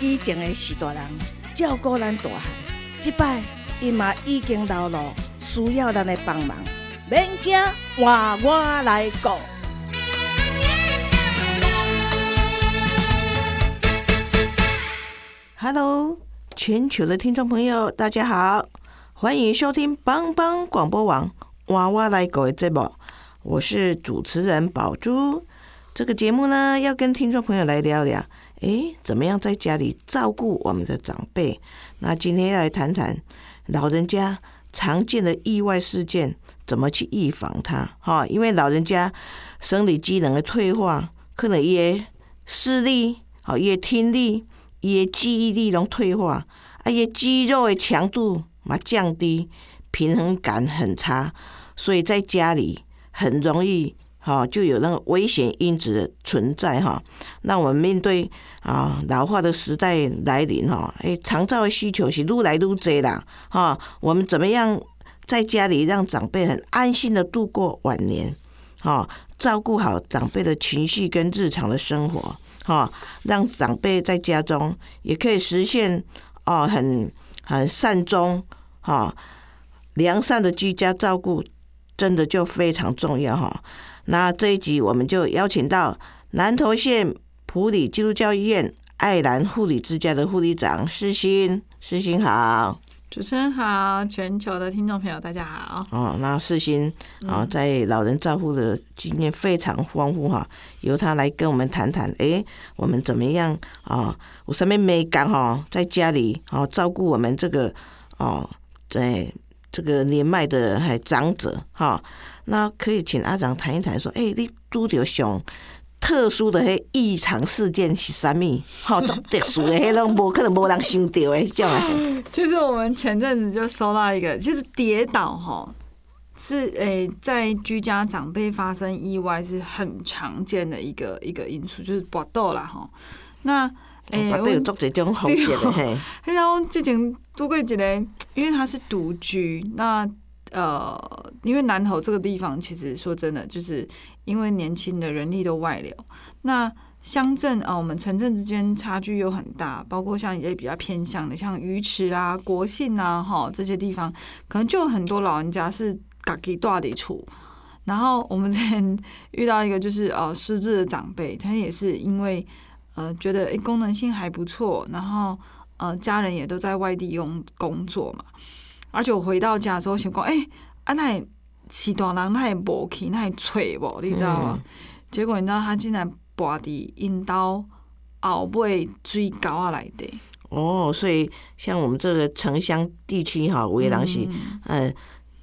以前的是大人照顾咱大汉，即摆伊嘛已经老了，需要咱的帮忙，免惊，换我来顾。Hello，全球的听众朋友，大家好，欢迎收听帮帮广播网娃娃来狗的节目，我是主持人宝珠。这个节目呢，要跟听众朋友来聊聊，诶，怎么样在家里照顾我们的长辈？那今天要来谈谈老人家常见的意外事件，怎么去预防它？哈，因为老人家生理机能的退化，可能也视力、好也听力、也记忆力拢退化，啊，也肌肉的强度嘛降低，平衡感很差，所以在家里很容易。哈，就有那个危险因子的存在哈。那我们面对啊老化的时代来临哈，哎，长照的需求是愈来愈多啦哈。我们怎么样在家里让长辈很安心的度过晚年？哈，照顾好长辈的情绪跟日常的生活，哈，让长辈在家中也可以实现哦很很善终哈良善的居家照顾，真的就非常重要哈。那这一集我们就邀请到南投县普里基督教医院爱兰护理之家的护理长世新，世新好，主持人好，全球的听众朋友大家好。哦，那世新啊，在老人照护的经验非常丰富哈，由他来跟我们谈谈，哎，我们怎么样啊？我上面没讲哈，在家里啊照顾我们这个哦，在这个年迈的还长者哈。那可以请阿长谈一谈，说，哎，你拄着上特殊的迄异常事件是啥物？吼，做 特殊的迄种无可能无人想到的种诶。其实我们前阵子就收到一个，其实跌倒吼是诶，在居家长辈发生意外是很常见的一个一个因素，就是搏斗啦吼。那诶，我有做这种风险的 嘿。然后之前拄过一个，因为他是独居，那。呃，因为南投这个地方，其实说真的，就是因为年轻的人力都外流，那乡镇啊，我们城镇之间差距又很大，包括像一些比较偏向的，像鱼池啊、国信啊，哈这些地方，可能就很多老人家是嘎给大的处。然后我们之前遇到一个就是呃失智的长辈，他也是因为呃觉得诶功能性还不错，然后呃家人也都在外地用工作嘛。而且我回到家之后想讲，哎，啊那是大人，那无去，那吹无，你知道吗？结果你知道他竟然拔地引刀后背水沟啊来的。哦，所以像我们这个城乡地区哈，有的人是，嗯。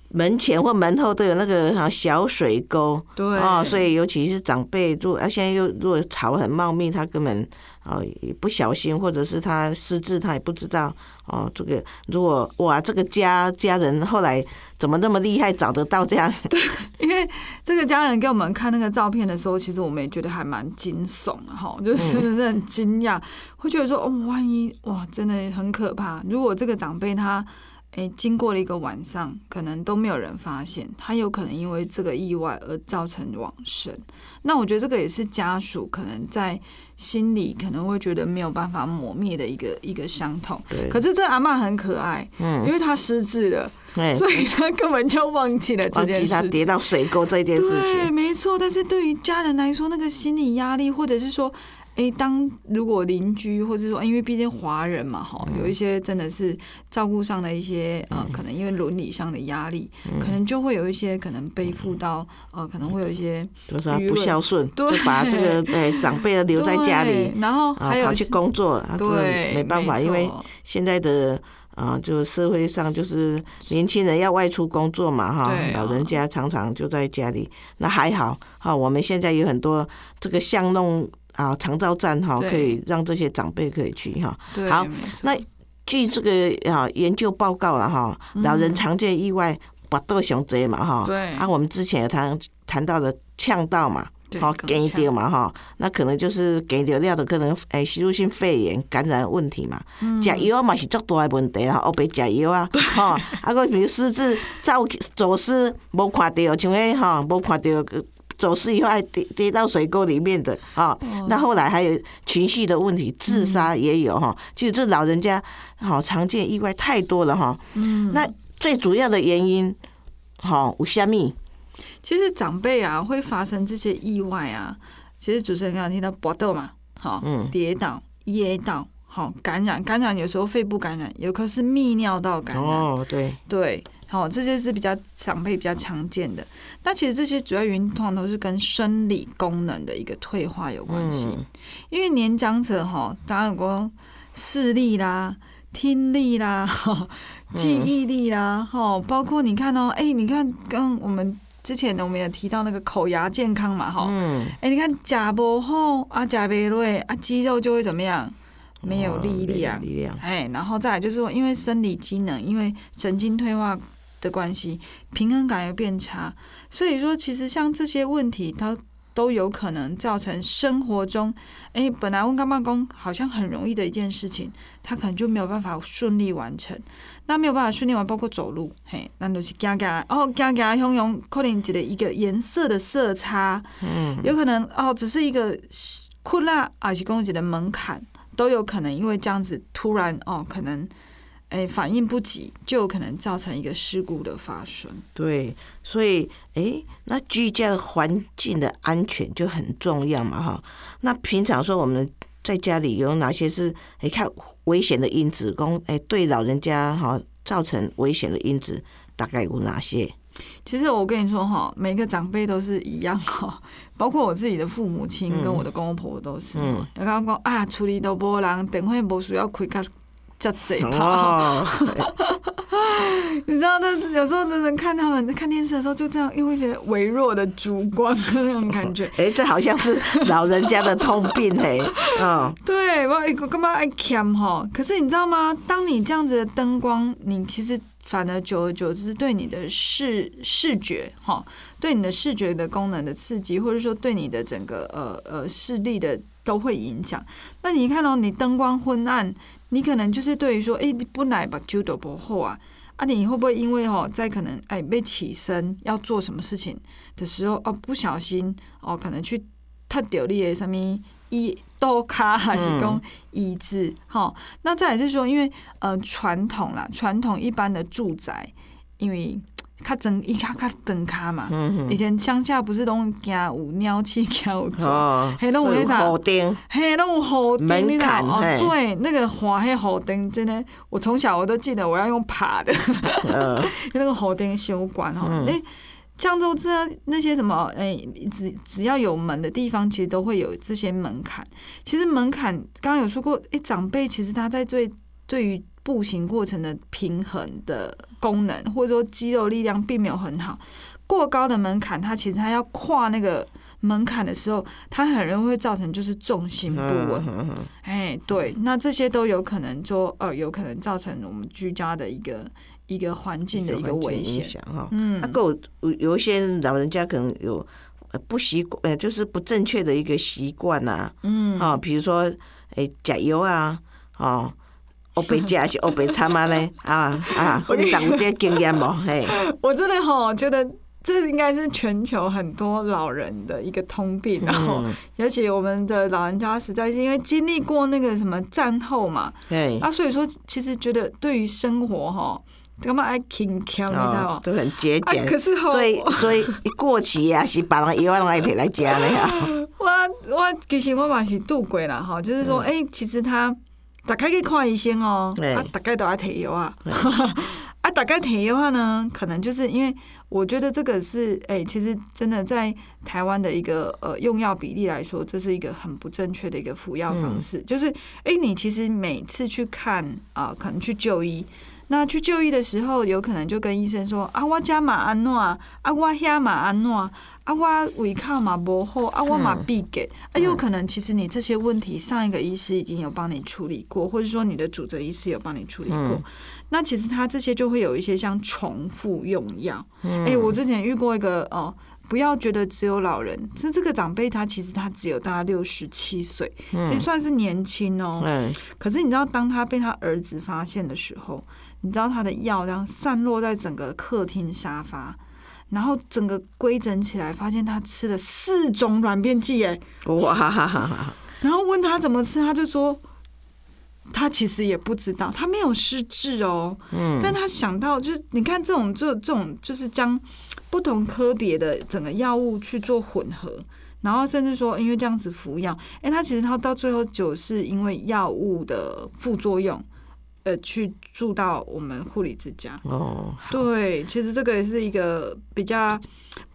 门前或门后都有那个小水沟，对啊，所以尤其是长辈，如果啊现在又如果草很茂密，他根本啊不小心，或者是他失智，他也不知道哦。这个如果哇，这个家家人后来怎么那么厉害，找得到这样？对，因为这个家人给我们看那个照片的时候，其实我们也觉得还蛮惊悚的哈，就是很惊讶，会觉得说哦，万一哇，真的很可怕。如果这个长辈他。诶，经过了一个晚上，可能都没有人发现，他有可能因为这个意外而造成往生。那我觉得这个也是家属可能在心里可能会觉得没有办法抹灭的一个一个伤痛。对。可是这阿妈很可爱，嗯，因为她失智了，所以她根本就忘记了这件事。忘记跌到水沟这件事情。对，没错。但是对于家人来说，那个心理压力，或者是说。哎，当如果邻居，或者说，因为毕竟华人嘛，哈，有一些真的是照顾上的一些呃，可能因为伦理上的压力，可能就会有一些可能背负到呃，可能会有一些就是不孝顺，就把这个 哎长辈留在家里，然后还有跑去工作，对，没办法，因为现在的啊，就社会上就是年轻人要外出工作嘛，哈，老人家常常就在家里，那还好，哈，我们现在有很多这个巷弄。啊长照站哈，可以让这些长辈可以去哈。对，好那据这个啊研究报告了哈，老人常见意外拔豆熊贼嘛哈，嗯对。啊，我们之前有谈谈到的呛到嘛，好对更给呛。掉嘛哈，那可能就是给掉料的可能诶吸入性肺炎感染问题嘛，嗯。食药嘛是足大的问题啊，黑白食药啊，吼，啊 个比如失智走走失无看到，像迄吼无看到。走失以后还跌跌到水沟里面的啊，哦。那后来还有情绪的问题，自杀也有哈。其实这老人家好常见意外太多了哈。嗯。那最主要的原因，好有虾米？其实长辈啊会发生这些意外啊，其实主持人刚刚听到搏斗嘛，好、嗯。跌倒、噎到，好、感染，感染有时候肺部感染，有可是泌尿道感染，哦，对，对，好、这些是比较长辈比较常见的。那其实这些主要原因通常都是跟生理功能的一个退化有关系，嗯因为年长者哈，当然有过视力啦。听力啦，哈 记忆力啦，哈，包括你看哦，哎、你看刚我们之前我们也提到那个口牙健康嘛，哈，嗯，哎、你看假不好啊，假没对啊，肌肉就会怎么样？没有哦力量，力量，哎，然后再来就是说，因为生理机能，因为神经退化的关系，平衡感又变差，所以说其实像这些问题，它都有可能造成生活中，哎，本来问干妈公好像很容易的一件事情，他可能就没有办法顺利完成。那没有办法顺利完，包括走路，嘿，那就是行行，哦，行行汹涌，可能一个一个颜色的色差，嗯，有可能哦，只是一个困难，还是讲一个门槛，都有可能因为这样子突然哦，可能哎反应不及，就有可能造成一个事故的发生。对，所以诶，那居家的环境的安全就很重要嘛哈。那平常说我们在家里有哪些是诶看危险的因子，公诶对老人家哈造成危险的因子大概有哪些？其实我跟你说哈，每个长辈都是一样哈，包括我自己的父母亲跟我的公公婆婆都是。嗯有刚讲啊，处理都无人，等会无需要开较较嘴巴。哦，你知道，那有时候真的看他们在看电视的时候，就这样用一些微弱的烛光那种感觉。诶，这好像是老人家的通病嘿，嗯，对，我我干嘛爱 cam 哈？可是你知道吗？当你这样子的灯光，你其实反而久而久之对你的视视觉哈，对你的视觉的功能的刺激，或者说对你的整个呃呃视力的都会影响。那你看到、你灯光昏暗，你可能就是对于说，哎、你不来把酒都不后啊。啊，你会不会因为哦，在可能哎被起身要做什么事情的时候哦，不小心哦，可能去踏掉你的什么一刀卡还是讲椅子哈、那再来是说，因为呃传统啦，传统一般的住宅，因为较整伊较较整卡嘛，嗯以前乡下不是拢惊有鸟气，惊有嘿拢有那啥火钉，嘿，那种火门钉，你知道？哦？对，那个滑黑火钉，真的，我从小我都记得我要用爬的，呃 那个火钉修管哈，嗯。哎、江州这那些什么，哎、只只要有门的地方，其实都会有这些门槛。其实门槛刚刚有说过，哎、长辈其实他在对对于步行过程的平衡的功能，或者说肌肉力量并没有很好。过高的门槛，他其实他要跨那个门槛的时候，他很容易会造成就是重心不稳。哎，对，那这些都有可能说，呃，有可能造成我们居家的一个一个环境的一个危险。哈。嗯那，够有有有一些老人家可能有呃不习惯，呃，就是不正确的一个习惯呐，嗯，啊，比如说诶，加油啊，哦。我白食还是我白餐啊呢？啊啊，或者长有这个经验无？嘿，我真的哈觉得这应该是全球很多老人的一个通病，然后嗯，尤其我们的老人家实在是因为经历过那个什么战后嘛，对，啊，所以说其实觉得对于生活哈，干嘛爱轻巧，你知道吗？哦都很节啊，俭，可是吼，所以所以一过期啊，是别人药啊，拢爱摕来食呢啊。我我其实我嘛是度过啦哈，就是说，哎、其实他大概去看医生哦、对啊，大概都要提药啊，啊，大概提药的话呢，可能就是因为我觉得这个是，哎、其实真的在台湾的一个呃用药比例来说，这是一个很不正确的一个服药方式，就是，哎、你其实每次去看啊、可能去就医。那去就医的时候，有可能就跟医生说啊，我家嘛安诺，啊我遐嘛安诺，啊我胃口嘛不好，啊我嘛闭给，啊有可能其实你这些问题上一个医师已经有帮你处理过，或者说你的主责医师有帮你处理过。嗯。那其实他这些就会有一些像重复用药。嗯。哎、我之前遇过一个哦，不要觉得只有老人，这这个长辈他其实他只有大概六十七岁，其实算是年轻哦。嗯，可是你知道，当他被他儿子发现的时候，你知道他的药这样散落在整个客厅沙发，然后整个规整起来，发现他吃了四种软便剂，哎，哇然后问他怎么吃，他就说。他其实也不知道，他没有失智哦，嗯，但他想到就是，你看这种这这种就是将不同科别的整个药物去做混合，然后甚至说因为这样子服药，哎、他其实他到最后就是因为药物的副作用，呃，去住到我们护理之家。哦，对，其实这个也是一个比较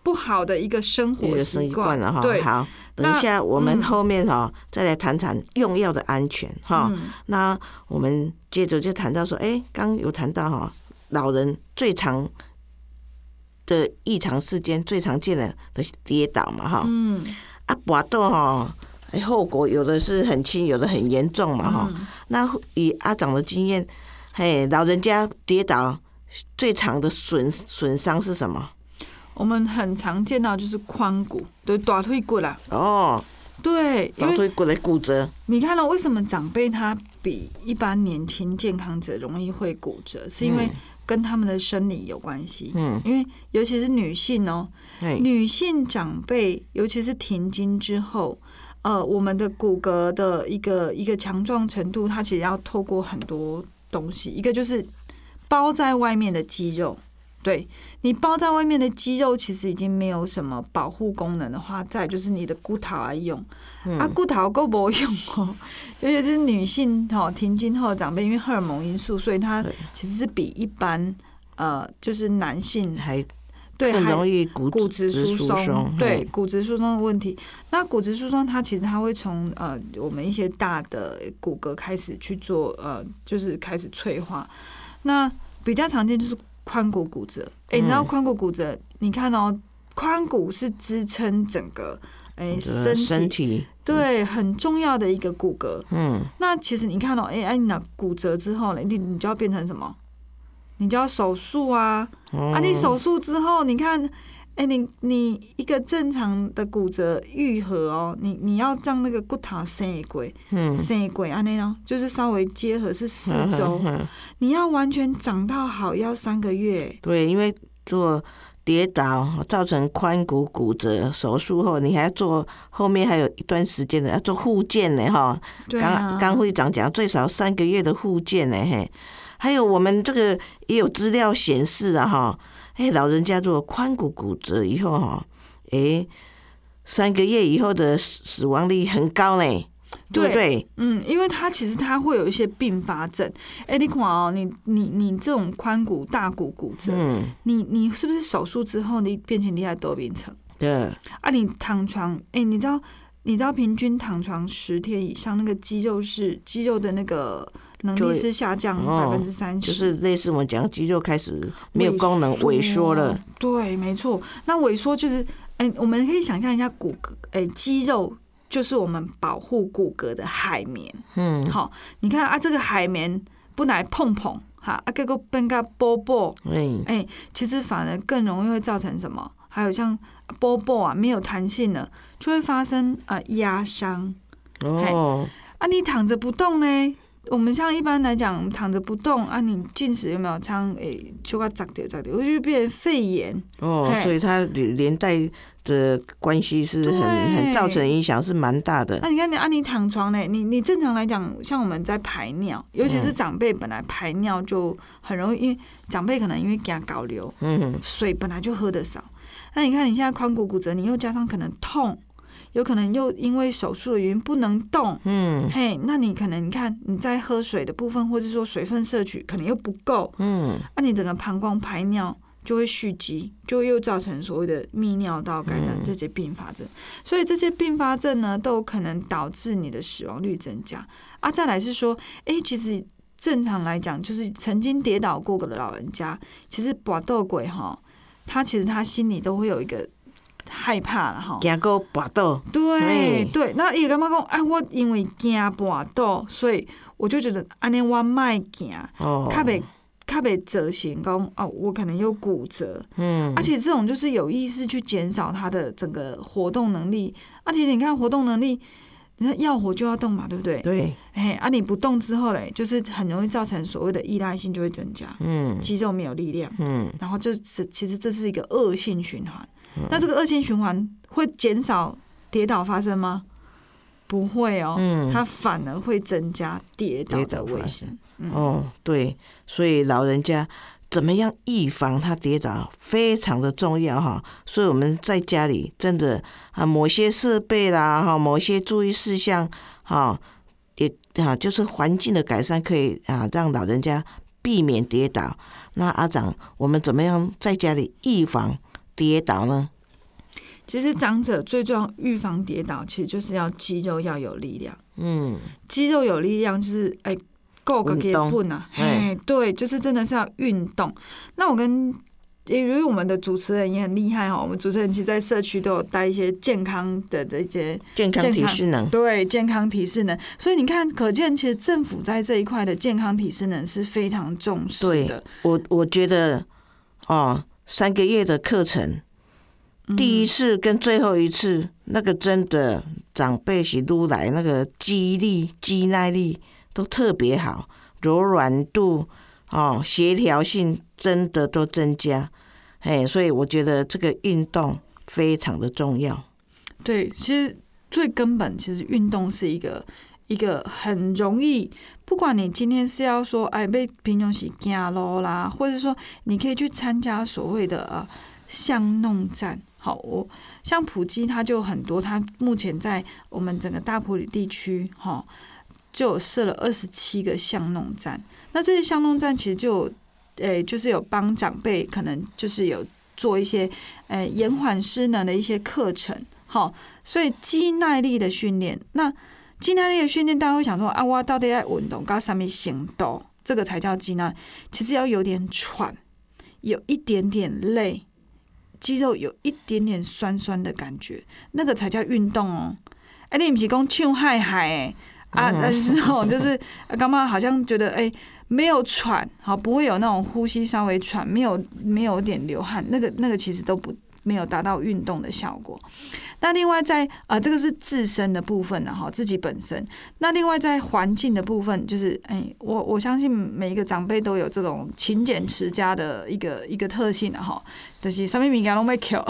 不好的一个生活习惯了哈。对，好，等一下我们嗯后面哈再来谈谈用药的安全哈。嗯那我们接着就谈到说，哎，刚有谈到哈，老人最常的异常事件，最常见的的是跌倒嘛哈。嗯啊，跌倒哈，哎后果有的是很轻，有的很严重嘛哈。嗯那以阿长的经验，嘿，老人家跌倒最长的损损伤是什么？我们很常见到就是髋骨，对，大腿骨啦，哦，对，大腿骨的骨折，你看到、为什么长辈他比一般年轻健康者容易会骨折？是因为嗯跟他们的生理有关系。嗯，因为尤其是女性哦，嘿，女性长辈，尤其是停经之后，呃，我们的骨骼的一个一个强壮程度，它其实要透过很多东西，一个就是包在外面的肌肉。对你包在外面的肌肉，其实已经没有什么保护功能的话，再就是你的骨头来用，啊，骨头够不用哦。尤其是女性哈停经后的长辈，因为荷尔蒙因素，所以它其实是比一般呃就是男性还对还容易骨骨质疏疏松，对骨质疏松的问题。那骨质疏松它其实它会从呃我们一些大的骨骼开始去做呃，就是开始脆化。那比较常见就是髋骨骨折。哎、你知道嗯髋骨骨折？你看哦，髋骨是支撑整个哎、你身体对很重要的一个骨骼。嗯，那其实你看哦，哎、哎，你那骨折之后呢，你你就要变成什么？你就要手术啊！哦啊，你手术之后，你看，哎、你你一个正常的骨折愈合哦，你你要让那个骨头生鬼嗯，生鬼啊那种，就是稍微结合是四周，你要完全长到好要三个月。对，因为做跌倒造成髋骨骨折手术后，你还要做后面还有一段时间的要做复健呢哈。刚刚会长讲最少三个月的复健呢嘿。还有我们这个也有资料显示啊哈，哎，老人家如果髋骨骨折以后哈，哎，三个月以后的死死亡率很高呢，对不对？嗯，因为它其实它会有一些并发症。哎、你看哦，你你你这种髋骨大骨骨折，嗯，你你是不是手术之后你变成厉害多病程？对，啊，你躺床，哎、你知道，你知道平均躺床十天以上，那个肌肉是肌肉的那个能力是下降哦百分之三十，就是类似我们讲肌肉开始没有功能萎缩了，。对，没错。那萎缩就是，哎、我们可以想象一下骨骼，哎、肌肉就是我们保护骨骼的海绵。嗯，好，你看啊，这个海绵不来碰碰，哈，啊，这个变个波波，哎，哎、其实反而更容易会造成什么？还有像波波啊，没有弹性了，就会发生呃压伤哦，啊。你躺着不动呢？我们像一般来讲，躺着不动啊，你进食有没有常诶，就个长掉长掉，会就变成肺炎。哦，所以它连连带的关系是很很造成影响是蛮大的那、。你看你啊，你躺床呢，你你正常来讲，像我们在排尿，尤其嗯是长辈本来排尿就很容易，因为长辈可能因为给他搞流，嗯，水本来就喝的少。那你看你现在髋骨骨折，你又加上可能痛，有可能又因为手术的原因不能动，嗯。嘿，那你可能你看你在喝水的部分，或者说水分摄取可能又不够，嗯，那、你整个膀胱排尿就会蓄积，就又造成所谓的泌尿道感染嗯。这些并发症。所以这些并发症呢，都有可能导致你的死亡率增加。啊。再来是说，诶，其实正常来讲，就是曾经跌倒过的老人家，其实搏斗鬼哈，他其实他心里都会有一个害怕了哈。惊过跋倒，对对，那伊感觉讲，哎，我因为惊跋倒，所以我就觉得安尼我卖惊，哦，较袂较袂折形讲哦，我可能有骨折，嗯。而且这种就是有意识去减少他的整个活动能力。而且你看活动能力，你看要活就要动嘛，对不对？对，哎，啊，你不动之后嘞，就是很容易造成所谓的依赖性就会增加，嗯。肌肉没有力量，嗯。然后这是其实这是一个恶性循环。那这个恶性循环会减少跌倒发生吗？不会哦，嗯，它反而会增加跌倒的危险。哦，对，所以老人家怎么样预防他跌倒非常的重要哈。所以我们在家里真的啊，某些设备啦哈，某些注意事项哈，也啊就是环境的改善可以啊让老人家避免跌倒。那阿长，我们怎么样在家里预防跌倒呢？其实长者最重要预防跌倒，其实就是要肌肉要有力量。嗯肌肉有力量就是哎，够个给运动棍啊，哎哎，对，就是真的是要运动。那我跟因为我们的主持人也很厉害哈，我们主持人其实在社区都有带一些健康的这些健康体适能，对健康体适能，所以你看，可见其实政府在这一块的健康体适能是非常重视的。我我觉得哦，三个月的课程。第一次跟最后一次，那个真的长辈是撸来那个记忆力、肌耐力都特别好，柔软度哦、协调性真的都增加，哎，所以我觉得这个运动非常的重要。对，其实最根本，其实运动是一个一个很容易，不管你今天是要说哎被平常是走路啦，或者说你可以去参加所谓的呃巷弄站。好，我像普基，它就很多，它目前在我们整个大埔里地区，哈，就设了二十七个巷弄站。那这些巷弄站其实就有，诶、就是有帮长辈可能就是有做一些，诶、延缓失能的一些课程。好，所以肌耐力的训练，那肌耐力的训练，大家会想说啊，我到底要运动，到上面行动，这个才叫肌耐。其实要有点喘，有一点点累，肌肉有一点点酸酸的感觉，那个才叫运动哦。哎、你不是讲唱嗨嗨哎啊，但是哦，就是刚刚好像觉得哎、没有喘，好不会有那种呼吸稍微喘，没有没有点流汗，那个那个其实都不没有达到运动的效果。那另外在呃，这个是自身的部分呢，哈，自己本身。那另外在环境的部分，就是哎、我我相信每一个长辈都有这种勤俭持家的一个一个特性的哈，就是上面物件拢要扣。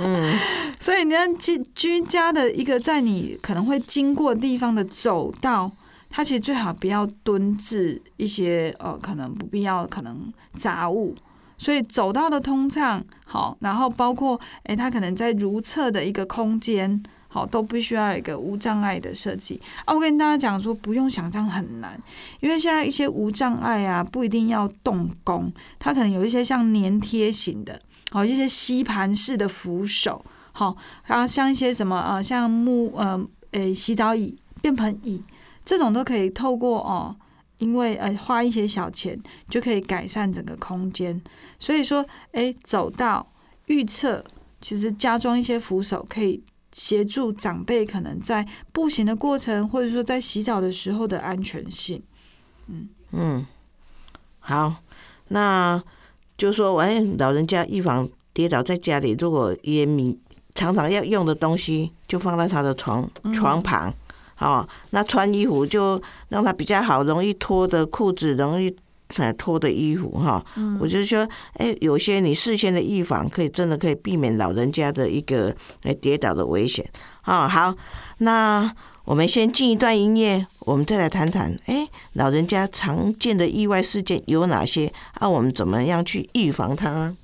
嗯，所以你看居居家的一个在你可能会经过地方的走道，它其实最好不要蹲置一些呃可能不必要可能杂物。所以走道的通畅好，然后包括诶，它可能在如厕的一个空间好，都必须要有一个无障碍的设计啊。我跟大家讲说，不用想象很难，因为现在一些无障碍啊，不一定要动工，它可能有一些像粘贴型的，好一些吸盘式的扶手，好，然后像一些什么呃，像木呃诶洗澡椅、便盆椅这种都可以透过哦。因为呃花一些小钱就可以改善整个空间，所以说哎走到预测，其实加装一些扶手可以协助长辈可能在步行的过程，或者说在洗澡的时候的安全性。嗯，好，那就说，哎，老人家预防跌倒，在家里如果也米常常要用的东西，就放在他的床床旁，哦，那穿衣服就让他比较好，容易脱的裤子，容易呃脱的衣服哈。我就说，哎，有些你事先的预防，可以真的可以避免老人家的一个哎跌倒的危险啊。好，那我们先进一段音乐，我们再来谈谈，哎，老人家常见的意外事件有哪些啊？我们怎么样去预防它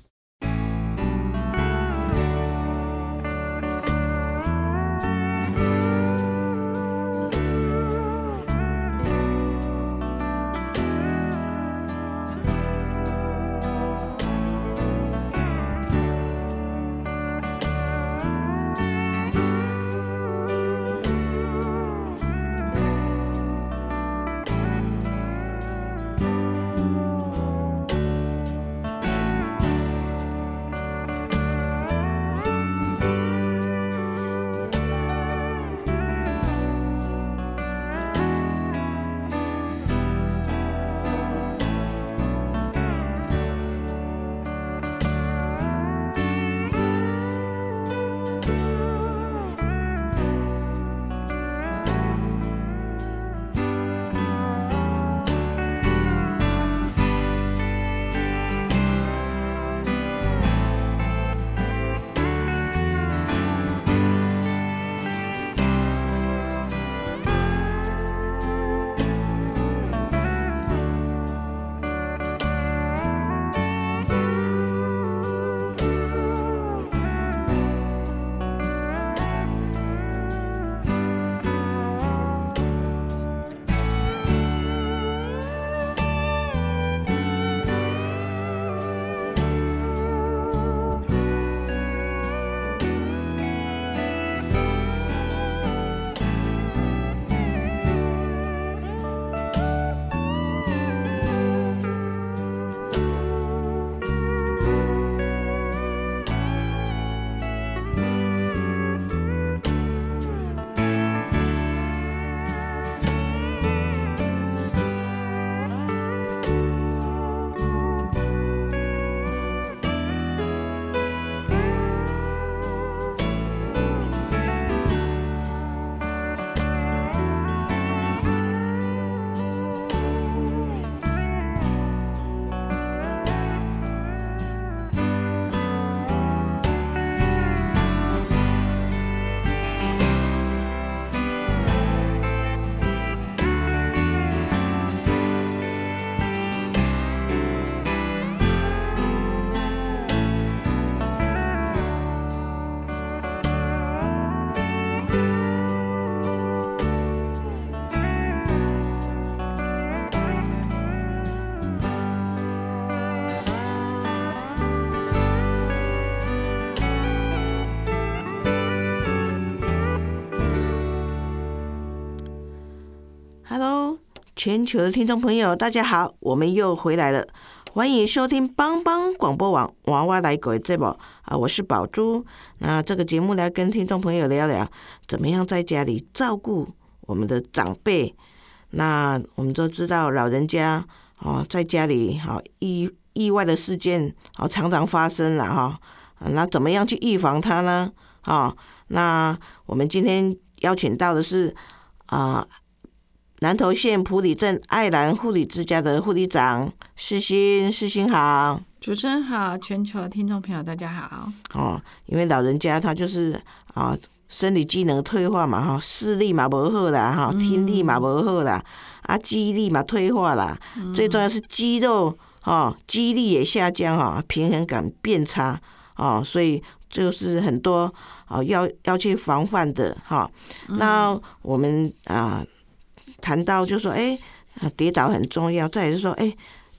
全球的听众朋友，大家好，我们又回来了，欢迎收听帮帮广播网娃娃来鬼节目啊，我是宝珠。那这个节目来跟听众朋友聊聊，怎么样在家里照顾我们的长辈。那我们都知道，老人家哦，在家里好意意外的事件哦，常常发生了哈。那怎么样去预防它呢？啊，那我们今天邀请到的是啊，南投县埔里镇爱兰护理之家的护理长世新，世新好。主持人好，全球的听众朋友大家好。哦，因为老人家他就是啊，生理机能退化嘛，哈，视力嘛不好啦，哈，听力嘛不好啦，啊，记忆力嘛退化啦，最重要是肌肉哦，肌力也下降哈，平衡感变差哦，所以。就是很多啊，要要去防范的哈。那我们啊谈到就说，哎，跌倒很重要。再是说，哎，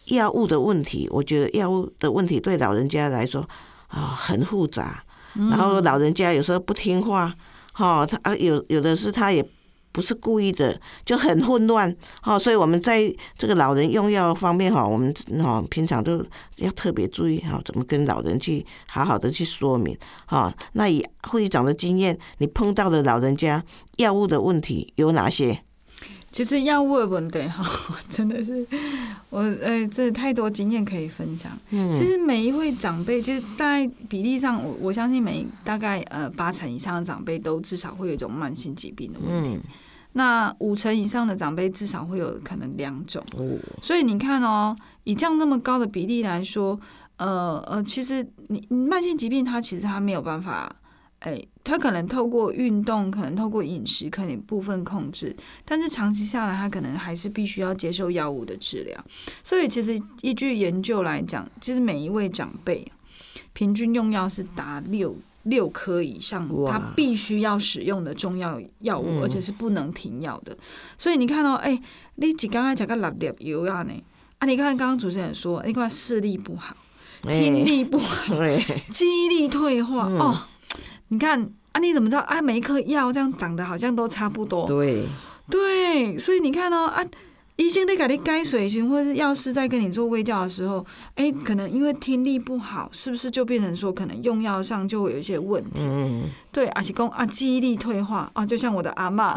药物的问题，我觉得药物的问题对老人家来说啊很复杂。然后老人家有时候不听话，哈，他啊有有的是他也。不是故意的，就很混乱哦。所以我们在这个老人用药方面哈，我们哈平常都要特别注意哈，怎么跟老人去好好的去说明哈。那以护士长的经验，你碰到的老人家药物的问题有哪些？其实药物的问题哈，真的是我呃，这太多经验可以分享。嗯，其实每一位长辈，其实大概比例上，我我相信每大概呃八成以上的长辈都至少会有一种慢性疾病的问题。那五成以上的长辈至少会有可能两种，所以你看哦，以这样那么高的比例来说，呃呃，其实你慢性疾病它其实它没有办法，哎，他可能透过运动，可能透过饮食，可能部分控制，但是长期下来，他可能还是必须要接受药物的治疗。所以其实依据研究来讲，其实每一位长辈平均用药是达六。六颗以上，他必须要使用的中药药物，而且是不能停药的。所以你看到，哎，你只刚刚讲个六粒油啊呢？啊，你看刚刚主持人说，你看视力不好，听力不好，记忆力退化哦。你看啊，你怎么知道啊？每一颗药这样长得好像都差不多。对对，所以你看哦啊。医生在给你该水型，或者是药师在跟你做微教的时候，哎，可能因为听力不好，是不是就变成说可能用药上就会有一些问题？嗯，对，而且公啊，记忆力退化啊，就像我的阿妈，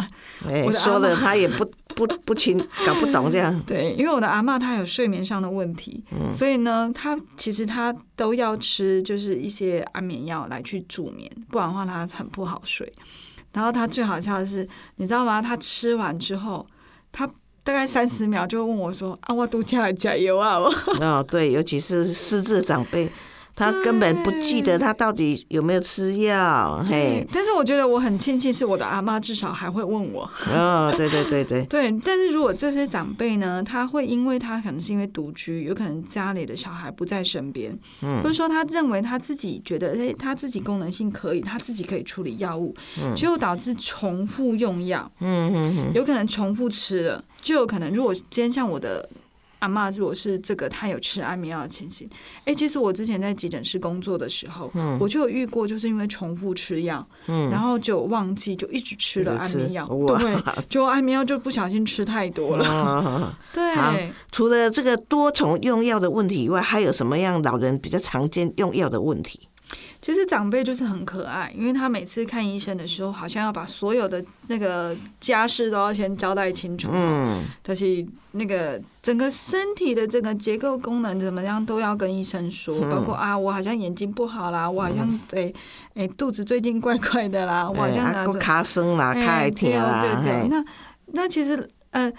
我说的他也不 不不清，搞不懂这样。对，因为我的阿妈她有睡眠上的问题，所以呢，她其实她都要吃就是一些安眠药来去助眠，不然的话她很不好睡。然后她最好笑的是，你知道吗？她吃完之后，她。大概三十秒就问我说：“啊，我都加来加油啊！”哦，对，尤其是失智长辈。他根本不记得他到底有没有吃药，嘿。但是我觉得我很庆幸是我的阿妈至少还会问我。哦，对对对对。对，但是如果这些长辈呢，他会因为他可能是因为独居，有可能家里的小孩不在身边，或者说他认为他自己觉得哎他自己功能性可以，他自己可以处理药物，结果导致重复用药，嗯嗯嗯，有可能重复吃了，就有可能如果今天像我的。阿妈如果是这个，她有吃安眠药的情形。哎，其实我之前在急诊室工作的时候，我就有遇过，就是因为重复吃药，然后就忘记，就一直吃了安眠药，对，就安眠药就不小心吃太多了。对，除了这个多重用药的问题以外，还有什么样老人比较常见用药的问题？其实长辈就是很可爱，因为他每次看医生的时候，好像要把所有的那个家事都要先交代清楚。嗯，但是那个整个身体的这个结构功能怎么样都要跟医生说，包括啊，我好像眼睛不好啦，我好像诶诶肚子最近怪怪的啦，我好像拿着卡生啦，卡痛啦，对对。那那其实呃。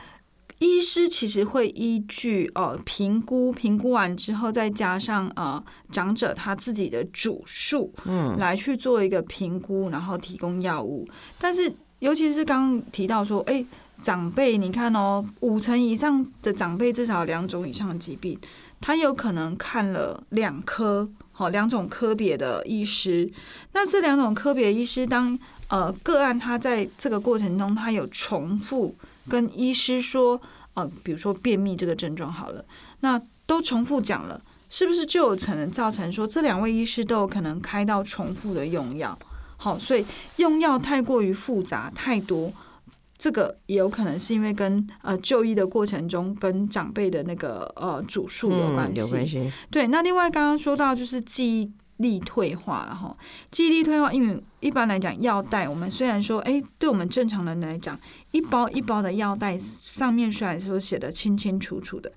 医师其实会依据呃评估，评估完之后再加上呃长者他自己的主诉，嗯，来去做一个评估，然后提供药物。但是尤其是刚刚提到说，哎，长辈，你看哦，五成以上的长辈至少两种以上的疾病，他有可能看了两科，好两种科别的医师。那这两种科别医师，当呃个案他在这个过程中他有重复。跟医师说，呃，比如说便秘这个症状好了，那都重复讲了，是不是就有可能造成说这两位医师都有可能开到重复的用药？好，所以用药太过于复杂太多，这个也有可能是因为跟呃就医的过程中跟长辈的那个呃主诉有关嗯，系。有关系。对，那另外刚刚说到就是记忆力退化了哈，记忆力退化，因为一般来讲药袋，我们虽然说，哎，对我们正常人来讲，一包一包的药袋上面虽然说写的清清楚楚的，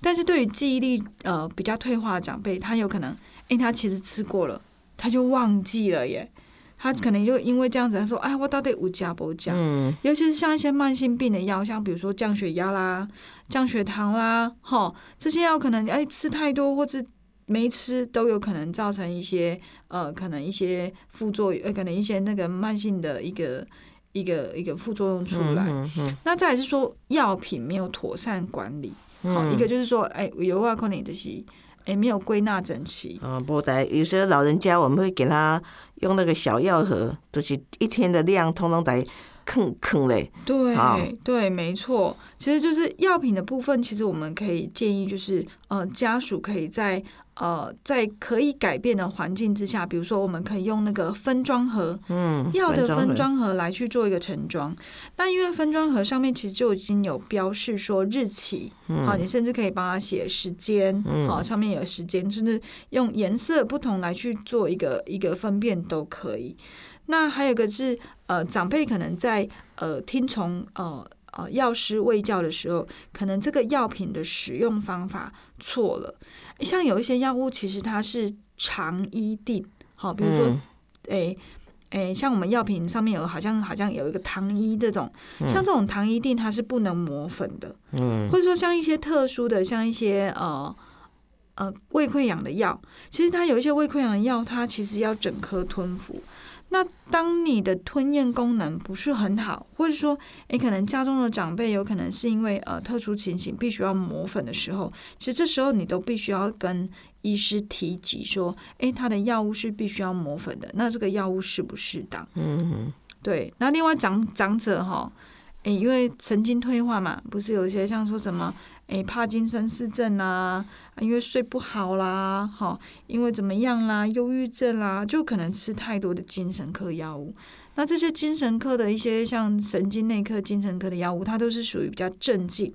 但是对于记忆力呃比较退化的长辈，他有可能，哎，他其实吃过了，他就忘记了耶。他可能就因为这样子，他说：“哎，我到底有加不加？”嗯尤其是像一些慢性病的药，像比如说降血压啦、降血糖啦，哈，这些药可能哎吃太多或者没吃，都有可能造成一些呃，可能一些副作用，呃，可能一些那个慢性的一个一个一个副作用出来。嗯嗯那再来是说药品没有妥善管理，好、嗯一个就是说，哎，有啊，可能就是哎没有归纳整齐，啊，不带有些老人家我们会给他用那个小药盒，就是一天的量，通通得坑坑嘞。对好对，没错，其实就是药品的部分，其实我们可以建议，就是呃，家属可以在呃在可以改变的环境之下，比如说我们可以用那个分装盒，嗯，药的分装盒来去做一个盛装。那因为分装盒上面其实就已经有标示说日期，好、你甚至可以帮他写时间，好、上面有时间，甚至用颜色不同来去做一个一个分辨都可以。那还有一个是呃，长辈可能在呃听从呃呃药师喂教的时候，可能这个药品的使用方法错了。像有一些药物其实它是常医定，好，比如说嗯诶诶，像我们药品上面有好像好像有一个糖衣这种，像这种糖衣定它是不能磨粉的，嗯或者说像一些特殊的，像一些呃呃胃溃疡的药，其实它有一些胃溃疡的药，它其实要整颗吞服。那当你的吞咽功能不是很好，或者说，诶，可能家中的长辈有可能是因为呃特殊情形必须要磨粉的时候，其实这时候你都必须要跟医师提及说，诶，他的药物是必须要磨粉的，那这个药物适不适当？嗯对，那另外长长者哈，诶，因为神经退化嘛，不是有一些像说什么，诶，帕金森氏症啊，啊因为睡不好啦，哈，因为怎么样啦，忧郁症啦，就可能吃太多的精神科药物。那这些精神科的一些像神经内科、精神科的药物，它都是属于比较镇静、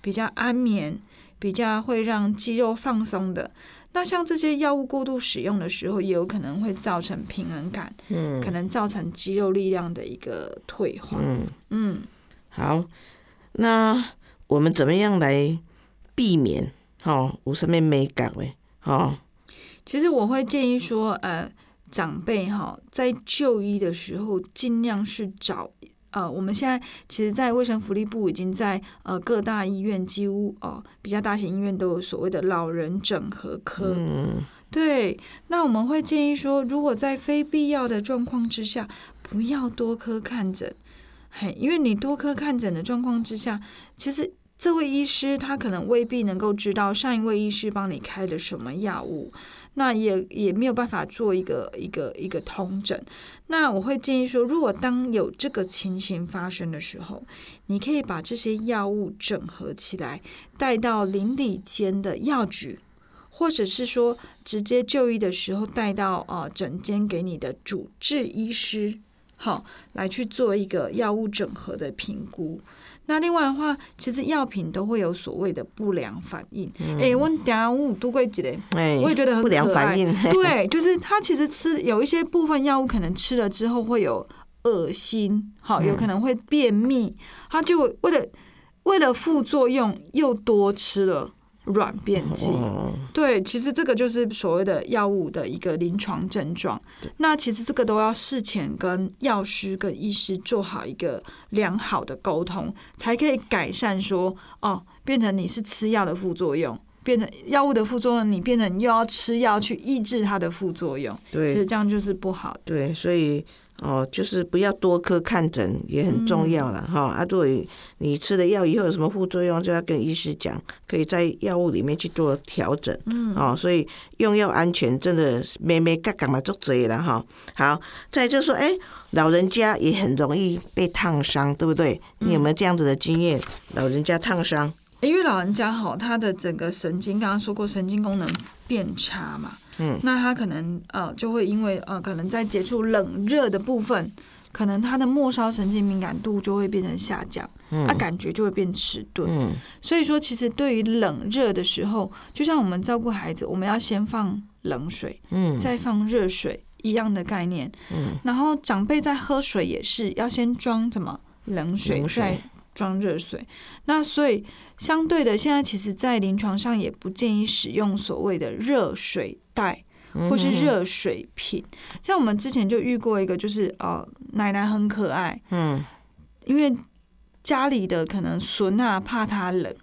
比较安眠、比较会让肌肉放松的。那像这些药物过度使用的时候，也有可能会造成平衡感，嗯可能造成肌肉力量的一个退化。嗯，嗯，好，那我们怎么样来避免？哈，有什么美感嘞？哈，其实我会建议说，呃，长辈哈在就医的时候，尽量是找。呃，我们现在其实，在卫生福利部已经在呃各大医院，几乎哦、比较大型医院都有所谓的老人整合科。嗯对，那我们会建议说，如果在非必要的状况之下，不要多科看诊。嘿，因为你多科看诊的状况之下，其实这位医师他可能未必能够知道上一位医师帮你开了什么药物，那也也没有办法做一个一个一个通诊。那我会建议说，如果当有这个情形发生的时候，你可以把这些药物整合起来，带到邻里间的药局。或者是说直接就医的时候带到啊诊间给你的主治医师，好来去做一个药物整合的评估。那另外的话，其实药品都会有所谓的不良反应。哎、我等下我有读过一个，哎，我也觉得很不良反应，对，就是他其实吃有一些部分药物，可能吃了之后会有恶心，好，有可能会便秘，他就为了为了副作用又多吃了软便剂。哦，对，其实这个就是所谓的药物的一个临床症状。那其实这个都要事前跟药师跟医师做好一个良好的沟通，才可以改善说哦，变成你是吃药的副作用，变成药物的副作用，你变成又要吃药去抑制它的副作用，对其实这样就是不好的。对，所以哦，就是不要多科看诊也很重要了哈、啊。如果你吃了药以后有什么副作用，就要跟医师讲，可以在药物里面去做调整。嗯，哦，所以用药安全真的是咩咩嘎嘎嘛做贼了哈。好，再就说，哎，老人家也很容易被烫伤，对不对？你有没有这样子的经验？老人家烫伤，因为老人家哈，他的整个神经刚刚说过，神经功能变差嘛，嗯，那他可能呃就会因为呃可能在接触冷热的部分，可能他的末梢神经敏感度就会变成下降，嗯。啊，感觉就会变迟钝。嗯。所以说，其实对于冷热的时候，就像我们照顾孩子，我们要先放冷水，嗯。再放热水一样的概念。嗯。然后长辈在喝水也是要先装什么冷水，冷水。再装热水。那所以相对的，现在其实在临床上也不建议使用所谓的热水袋嗯或是热水瓶。像我们之前就遇过一个，就是呃奶奶很可爱，嗯因为家里的可能孙啊怕她冷，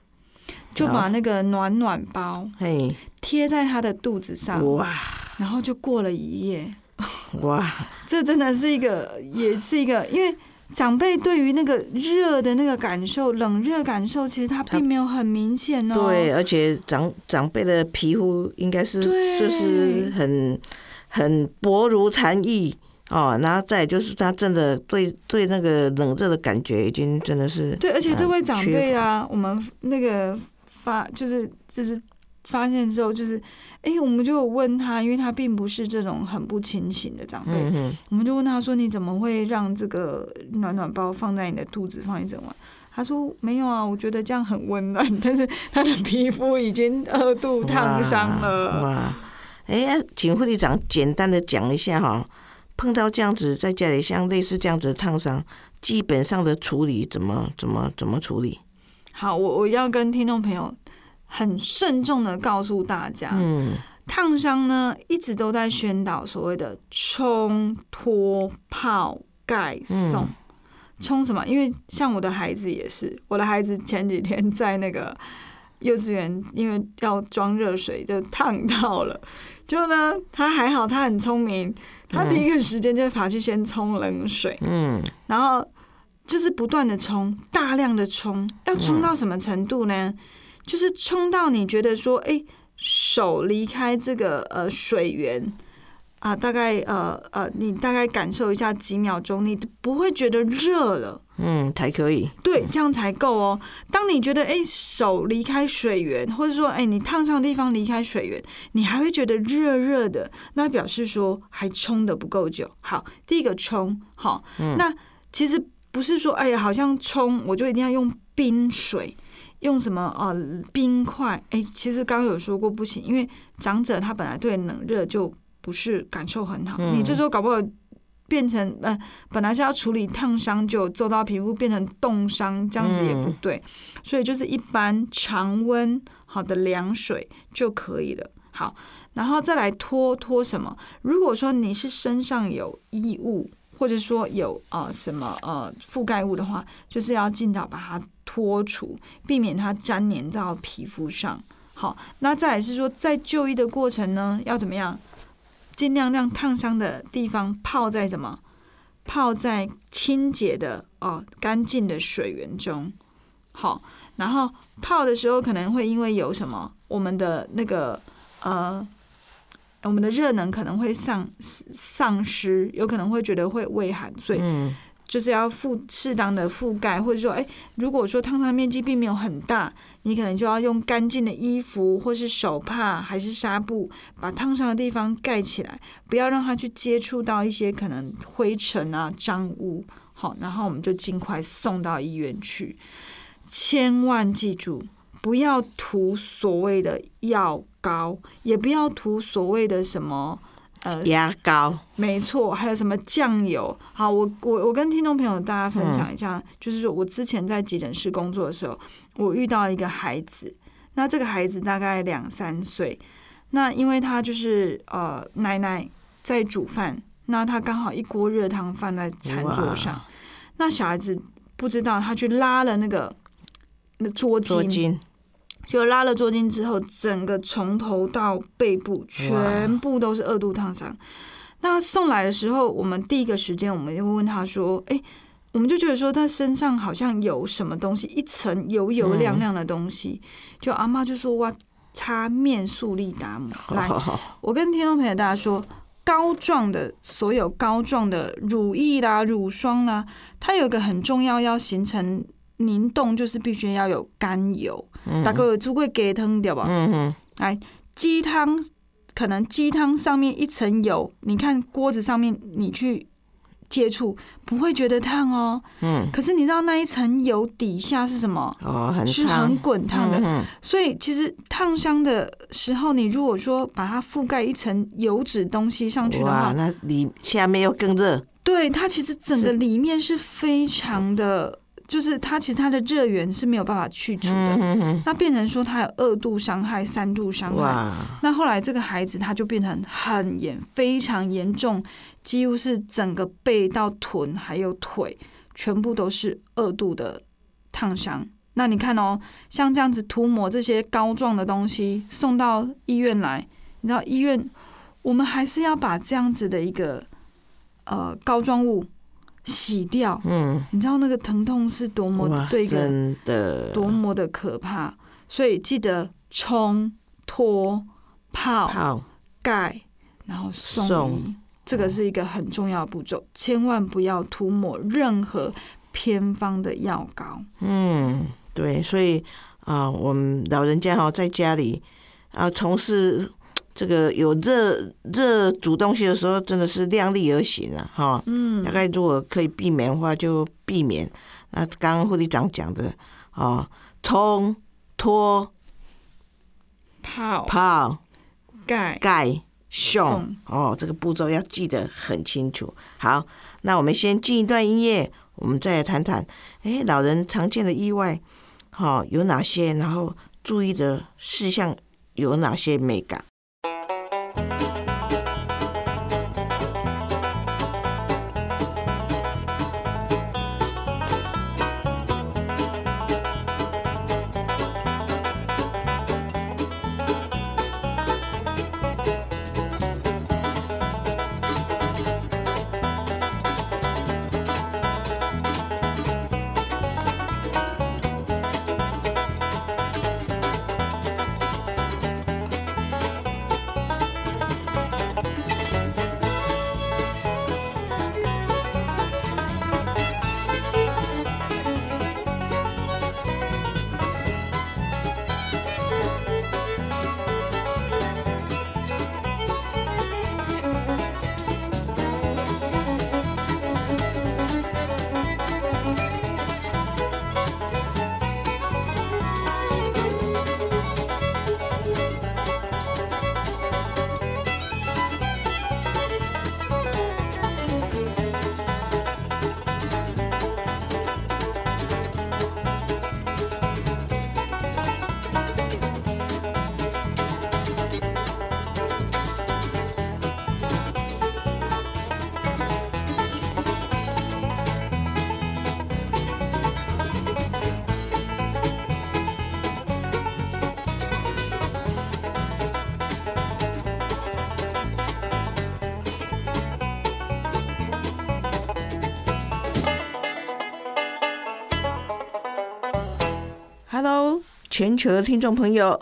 就把那个暖暖包嘿贴在她的肚子上，哇然后就过了一夜。哇 这真的是一个，也是一个，因为长辈对于那个热的那个感受、冷热感受，其实他他并没有很明显哦。对，，而且长长辈的皮肤应该是就是很很薄如蝉翼哦，然后再就是他真的对对那个冷热的感觉已经真的是对，而且这位长辈啊，我们那个发就是就是发现之后，就是哎、我们就有问他，因为他并不是这种很不清醒的长辈，嗯我们就问他说：“你怎么会让这个暖暖包放在你的肚子放一整晚？”他说：“没有啊，我觉得这样很温暖，但是他的皮肤已经二度烫伤了。哇，哎、请护理长简单的讲一下哈，碰到这样子在家里像类似这样子的烫伤，基本上的处理怎么怎么怎么处理？”好，我我要跟听众朋友很慎重的告诉大家，嗯烫伤呢一直都在宣导所谓的冲、脱、泡、盖、送。嗯冲什么？因为像我的孩子也是，我的孩子前几天在那个 幼稚园，因为要装热水，就烫到了。就呢，他还好，他很聪明，他第一个时间就跑去先冲冷水，嗯然后就是不断的冲，大量的冲，要冲到什么程度呢？就是冲到你觉得说，哎、手离开这个呃水源啊，大概呃呃，你大概感受一下几秒钟，你不会觉得热了。嗯，才可以。对，这样才够哦。当你觉得哎、手离开水源，或者说哎、你烫伤的地方离开水源，你还会觉得热热的，那表示说还冲的不够久。好，第一个冲，好，那其实不是说哎呀，好像冲我就一定要用冰水。用什么呃冰块？哎、其实刚刚有说过不行，因为长者他本来对冷热就不是感受很好，嗯你这时候搞不好变成呃本来是要处理烫伤，就做到皮肤变成冻伤，这样子也不对。所以就是一般常温好的凉水就可以了。好，然后再来脱脱什么？如果说你是身上有异物，或者说有呃什么呃覆盖物的话，就是要尽早把它脱除，避免它粘黏到皮肤上。好，那再来是说，在就医的过程呢，要怎么样？尽量让烫伤的地方泡在什么？泡在清洁的哦干净的水源中。好，然后泡的时候可能会因为有什么，我们的那个呃，我们的热能可能会丧丧失，有可能会觉得会畏寒，所以就是要覆适当的覆盖，或者说，哎，如果说烫伤面积并没有很大，你可能就要用干净的衣服或是手帕还是纱布，把烫伤的地方盖起来，不要让它去接触到一些可能灰尘啊、脏污。好，然后我们就尽快送到医院去。千万记住，不要涂所谓的药膏，也不要涂所谓的什么呃牙膏，没错，还有什么酱油？好，我我我跟听众朋友大家分享一下，就是说我之前在急诊室工作的时候，我遇到了一个孩子，那这个孩子大概两三岁，那因为他就是呃奶奶在煮饭，那他刚好一锅热汤放在餐桌上，那小孩子不知道他去拉了那个那桌巾，就拉了坐巾之后，整个从头到背部全部都是二度烫伤。那送来的时候，我们第一个时间我们就会问他说：“哎、我们就觉得说他身上好像有什么东西，一层油油亮亮的东西。就阿妈就说：“哇，擦面速力达姆。”来，我跟听众朋友大家说，膏状的所有膏状的乳液啦、乳霜啦，它有一个很重要要形成凝冻，就是必须要有甘油。大概有煮过鸡汤对吧？嗯哼，来鸡汤，可能鸡汤上面一层油，你看锅子上面你去接触不会觉得烫哦。嗯，可是你知道那一层油底下是什么？哦，很是很滚烫的。嗯所以其实烫伤的时候，你如果说把它覆盖一层油脂东西上去的哇，话，那里下面又更热，对它其实整个是里面是非常的，就是它其实它的热源是没有办法去除的。嗯那变成说它有二度伤害、三度伤害。那后来这个孩子他就变成很严、非常严重，几乎是整个背到臀还有腿全部都是二度的烫伤。那你看哦，像这样子涂抹这些膏状的东西送到医院来，你知道医院我们还是要把这样子的一个呃膏状物洗掉。嗯，你知道那个疼痛是多么，对一个真的。多么的可怕，所以记得冲、脱、泡、盖，然后送这个是一个很重要的步骤，千万不要涂抹任何偏方的药膏。嗯，对，所以啊、我们老人家哈、在家里啊从事这个有热热煮东西的时候，真的是量力而行啊，哈、嗯大概如果可以避免的话，就避免。那刚刚护理长讲的啊，冲、脱、泡、泡、盖、盖、送送哦，这个步骤要记得很清楚。好，那我们先进一段音乐，我们再来谈谈，哎，老人常见的意外，哈、有哪些？然后注意的事项有哪些美感？全球的听众朋友，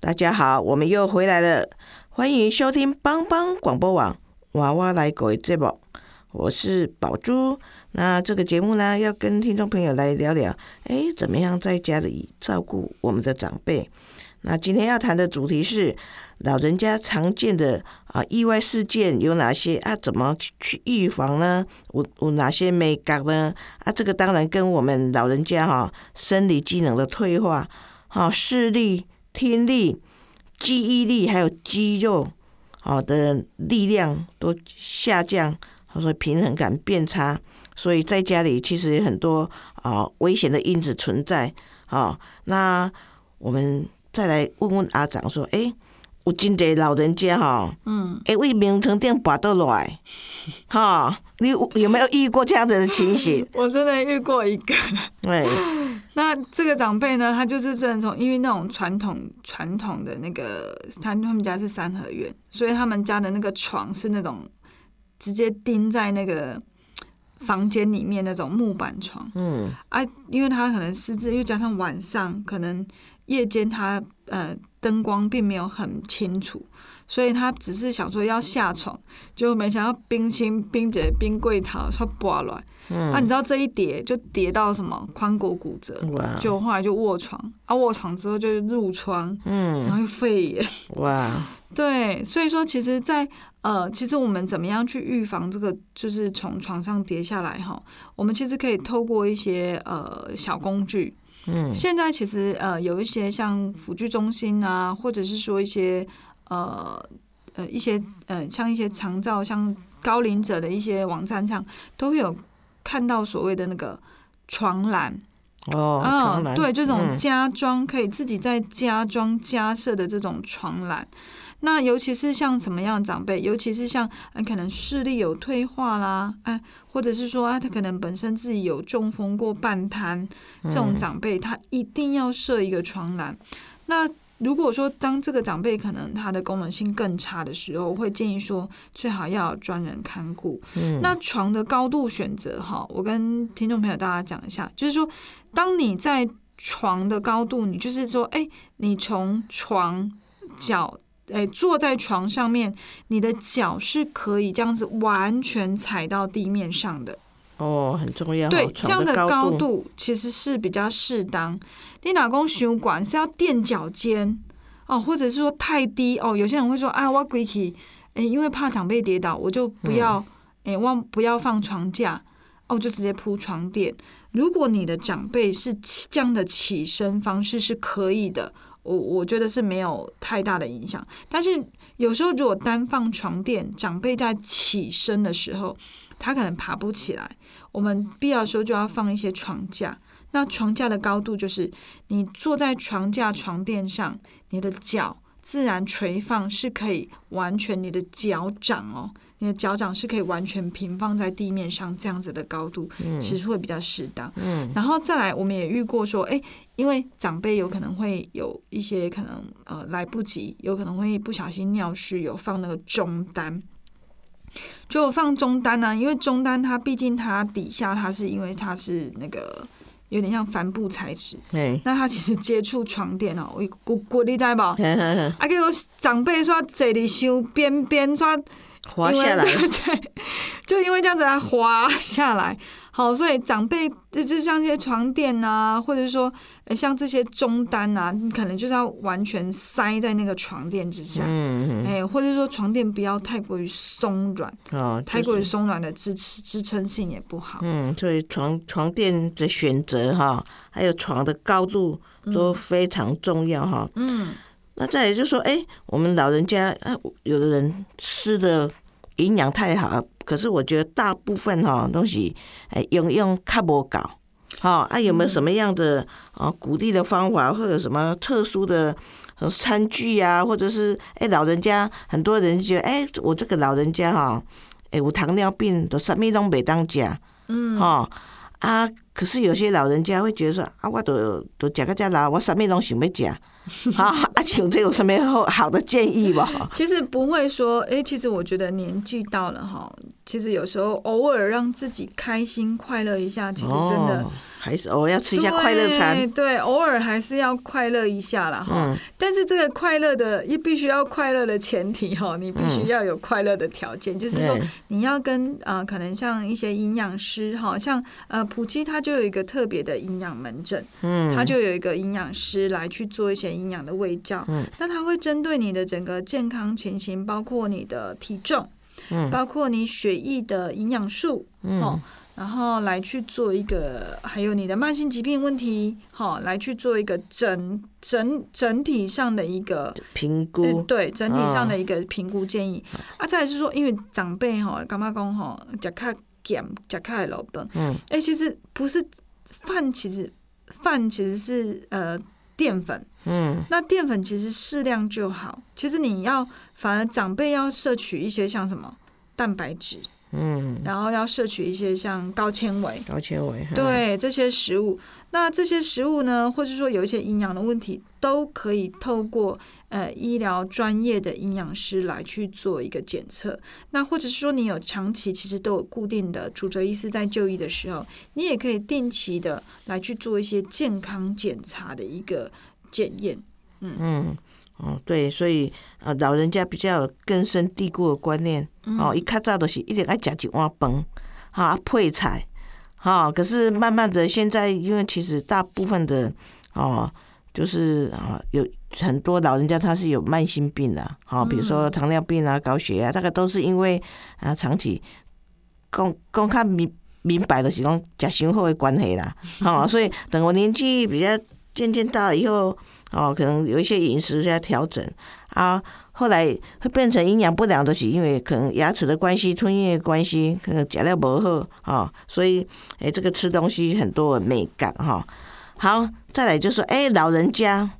大家好，我们又回来了，欢迎收听帮帮广播网娃娃来狗的节目，我是宝珠。那这个节目呢，要跟听众朋友来聊聊，哎，怎么样在家里照顾我们的长辈？那今天要谈的主题是老人家常见的啊意外事件有哪些啊？怎么去预防呢？有有哪些美感呢？啊，这个当然跟我们老人家哈、生理机能的退化、哈、视力、听力、记忆力还有肌肉好的力量都下降，所以平衡感变差，所以在家里其实有很多啊危险的因子存在啊。那我们再来问问阿长说，诶，有真侪老人家哈，嗯，诶，为名城店跋倒来，哈，你有有没有遇过这样子的情形？我真的遇过一个，对，那这个长辈呢，他就是真的从因为那种传统传统的那个，他他们家是三合院，所以他们家的那个床是那种直接钉在那个房间里面那种木板床。嗯。啊，因为他可能失智，又加上晚上可能夜间他呃灯光并没有很清楚，所以他只是想说要下床，结果没想到冰心冰姐冰柜头说拔来，啊，你知道这一叠就叠到什么？髋骨骨折，哇，就后来就卧床，啊卧床之后就褥疮，嗯。然嗯后又肺炎，哇，对，所以说其实在，呃，其实我们怎么样去预防这个，就是从床上跌下来哈？我们其实可以透过一些呃小工具。嗯现在其实呃有一些像辅具中心啊，或者是说一些呃呃一些呃像一些长照像高龄者的一些网站上都有看到所谓的那个床栏。哦，对，这种嗯加装可以自己在家装加设的这种床栏。那尤其是像什么样的长辈，尤其是像呃可能视力有退化啦，哎、或者是说啊，他可能本身自己有中风过半瘫，这嗯种长辈他一定要设一个床栏。那如果说当这个长辈可能他的功能性更差的时候，我会建议说最好要有专人看顾。嗯那床的高度选择哈，我跟听众朋友大家讲一下，就是说，当你在床的高度，你就是说，哎、你从床脚，哎、坐在床上面，你的脚是可以这样子完全踩到地面上的。哦，很重要哦。对，这样的高高度其实是比较适当。你老公血管是要垫脚尖哦，或者是说太低哦。有些人会说啊，我归起，诶，因为怕长辈跌倒，我就不要，嗯诶，忘不要放床架，哦，我就直接铺床垫。如果你的长辈是起这样的起身方式是可以的，我我觉得是没有太大的影响。但是有时候如果单放床垫，长辈在起身的时候，他可能爬不起来，我们必要的时候就要放一些床架。那床架的高度就是你坐在床架床垫上，你的脚自然垂放是可以完全你的脚掌哦，你的脚掌是可以完全平放在地面上，这样子的高度其实会比较适当。嗯然后再来，我们也遇过说，哎，因为长辈有可能会有一些可能呃来不及，有可能会不小心尿湿，有放那个中单。就放中单呢、因为中单它毕竟它底下它是因为它是那个有点像帆布材质，嘿，那它其实接触床垫哦，我骨骨你知无？啊，嘿嘿嘿结果长辈说坐伫修边边，说滑下来 对，就因为这样子它滑下来。好，所以长辈就像这些床垫啊，或者说呃像这些中单啊，你可能就是要完全塞在那个床垫之下，嗯，哎、或者说床垫不要太过于松软，啊哦，太过于就是松软的支持支撑性也不好。嗯，所以床床垫的选择哈，还有床的高度都非常重要哈。嗯，那再也就说，哎、我们老人家，啊，有的人吃的营养太好，可是我觉得大部分哈东西，哎，营养较无够。好啊，有没有什么样的啊鼓励的方法，或者什么特殊的呃餐具啊，或者是哎、老人家很多人觉得哎、我这个老人家哈，哎、有糖尿病，都什么拢袂当食，嗯，哈啊，可是有些老人家会觉得说啊，我都都讲个家老，我什么拢想要食，好啊，请这有什么好好的建议不？其实不会说，哎、其实我觉得年纪到了哈，其实有时候偶尔让自己开心快乐一下，其实真的。哦、还是偶尔要吃一下快乐餐对，，对，偶尔还是要快乐一下啦哈。嗯但是这个快乐的也必须要快乐的前提哈，你必须要有快乐的条件，就是说你要跟呃，可能像一些营养师哈，像呃普基他就有一个特别的营养门诊，嗯，他就有一个营养师来去做一些营养的喂教，嗯。那他会针对你的整个健康情形，包括你的体重，嗯。包括你血液的营养素，哦嗯，然后来去做一个，还有你的慢性疾病问题，好、来去做一个整整整体上的一个。评呃估，对整体上哦的一个评估建议、啊，再来是说，因为长辈哈，干嘛讲哈，食较咸，食较老本，嗯，哎、其实不是饭，其实饭其实是呃淀粉，嗯。那淀粉其实适量就好。其实你要反而长辈要摄取一些像什么蛋白质，嗯，然后要摄取一些像高纤维，高纤维，哈，对这些食物。那这些食物呢，或者说有一些营养的问题，都可以透过呃医疗专业的营养师来去做一个检测。那或者是说你有长期其实都有固定的主治医师在就医的时候，你也可以定期的来去做一些健康检查的一个检验。嗯嗯，哦，对，所以呃，老人家比较有根深蒂固的观念，哦，一较早都是一定爱食一碗饭，哈、配菜，哈、可是慢慢的，现在因为其实大部分的哦就是啊，有很多老人家他是有慢性病的，好，比如说糖尿病啊、高血压，大概都是因为啊长期公公看明明白的是讲食伤好的关系啦，哦，所以等我年纪比较渐渐大了以后，哦，可能有一些饮食要调整啊。后来会变成营养不良的，是因为可能牙齿的关系、吞咽的关系，可能嚼了不好啊，所以诶，这个吃东西很多美感哈。好，再来就是诶，老人家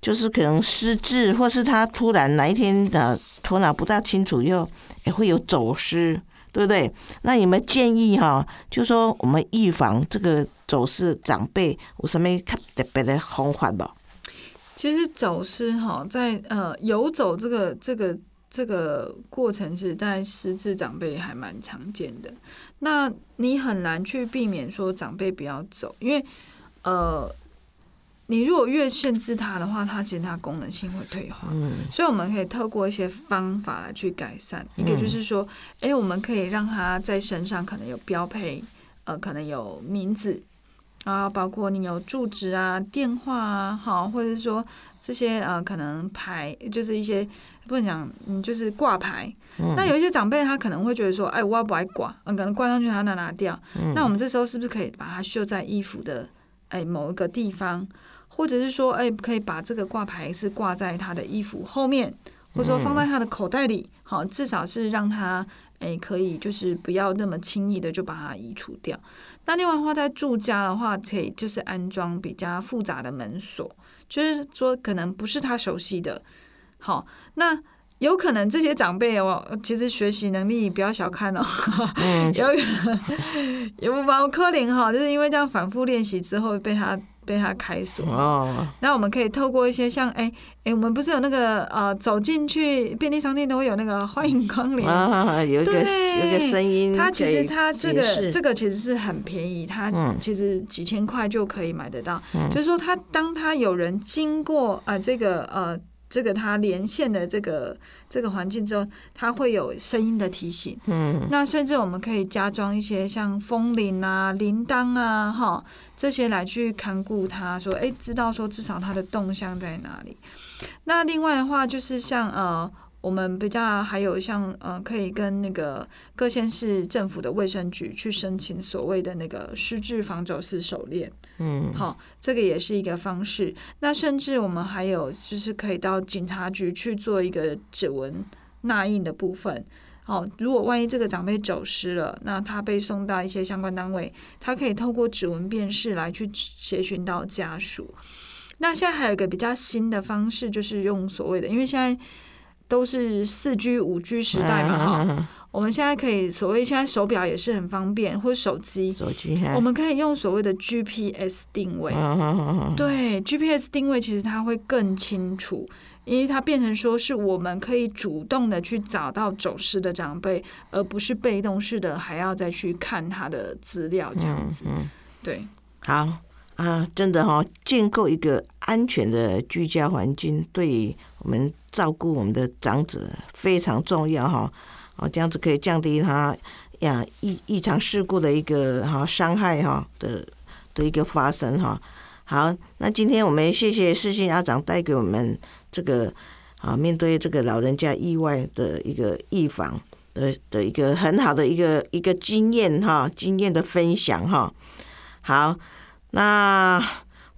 就是可能失智，或是他突然哪一天的头脑不大清楚，又也会有走失，对不对？那你们建议哈，就说我们预防这个走失，长辈有什么特别的方法无？其实走失哈，在呃游走这个这个这个过程是在失智长辈还蛮常见的。那你很难去避免说长辈不要走，因为呃，你如果越限制他的话，他其实他功能性会退化。嗯，所以我们可以透过一些方法来去改善。一个就是说，哎，我们可以让他在身上可能有标配，呃，可能有名字。啊，包括你有住址啊、电话啊，好，或者是说这些呃，可能牌就是一些不能讲，嗯，就是挂牌。那有一些长辈他可能会觉得说，哎，我要不爱挂，嗯，可能挂上去他拿拿掉。那我们这时候是不是可以把它绣在衣服的哎某一个地方，或者是说，哎，可以把这个挂牌是挂在他的衣服后面，或者说放在他的口袋里，好，至少是让他。哎，可以，就是不要那么轻易的就把它移除掉。那另外的话，在住家的话，可以就是安装比较复杂的门锁，就是说可能不是他熟悉的。好，那有可能这些长辈哦，其实学习能力不要小看哦，有可能有毛柯林哈，就是因为这样反复练习之后被他。被他开锁。哦，那我们可以透过一些像哎哎，我们不是有那个呃，走进去便利商店都会有那个欢迎光临？啊，有一个有一个声音，它其实它这个这个其实是很便宜，它其实几千块就可以买得到。就是说，它当它有人经过啊，这个呃。这个它连线的这个这个环境之后，它会有声音的提醒。嗯，那甚至我们可以加装一些像风铃啊、铃铛啊，哈，这些来去看顾它，说，哎，知道说至少它的动向在哪里。那另外的话，就是像呃。我们比较还有像呃，可以跟那个各县市政府的卫生局去申请所谓的那个失智防走失手链，嗯，好，这个也是一个方式。那甚至我们还有就是可以到警察局去做一个指纹捺印的部分。好，如果万一这个长辈走失了，那他被送到一些相关单位，他可以透过指纹辨识来去协寻到家属。那现在还有一个比较新的方式，就是用所谓的，因为现在。都是四 G、五 G 时代嘛，哈，我们现在可以所谓现在手表也是很方便，或者手机，手机，我们可以用所谓的 GPS 定位，对，GPS 定位其实它会更清楚，因为它变成说是我们可以主动的去找到走失的长辈，而不是被动式的还要再去看他的资料这样子，对，好啊，真的哈，建构一个安全的居家环境，对我们。照顾我们的长者非常重要哈，哦，这样子可以降低他呀异异常事故的一个哈伤害哈的的一个发生哈。好，那今天我们谢谢世信阿长带给我们这个啊面对这个老人家意外的一个预防的的一个很好的一个一个经验哈经验的分享哈。好，那。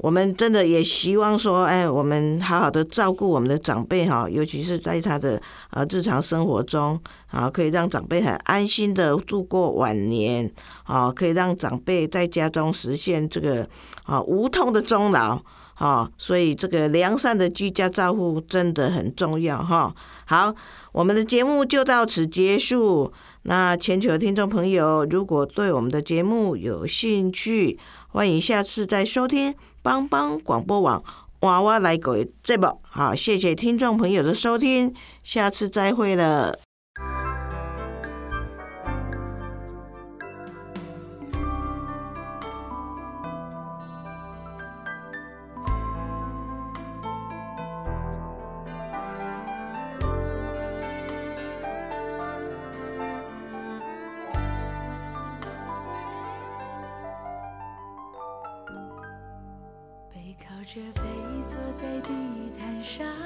我们真的也希望说，哎，我们好好的照顾我们的长辈哈，尤其是在他的呃日常生活中啊，可以让长辈很安心的度过晚年啊，可以让长辈在家中实现这个啊无痛的终老啊，所以这个良善的居家照护真的很重要哈。好，我们的节目就到此结束。那全球听众朋友，如果对我们的节目有兴趣，欢迎下次再收听。帮帮广播网娃娃来狗节目好，谢谢听众朋友的收听，下次再会了。shine.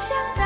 想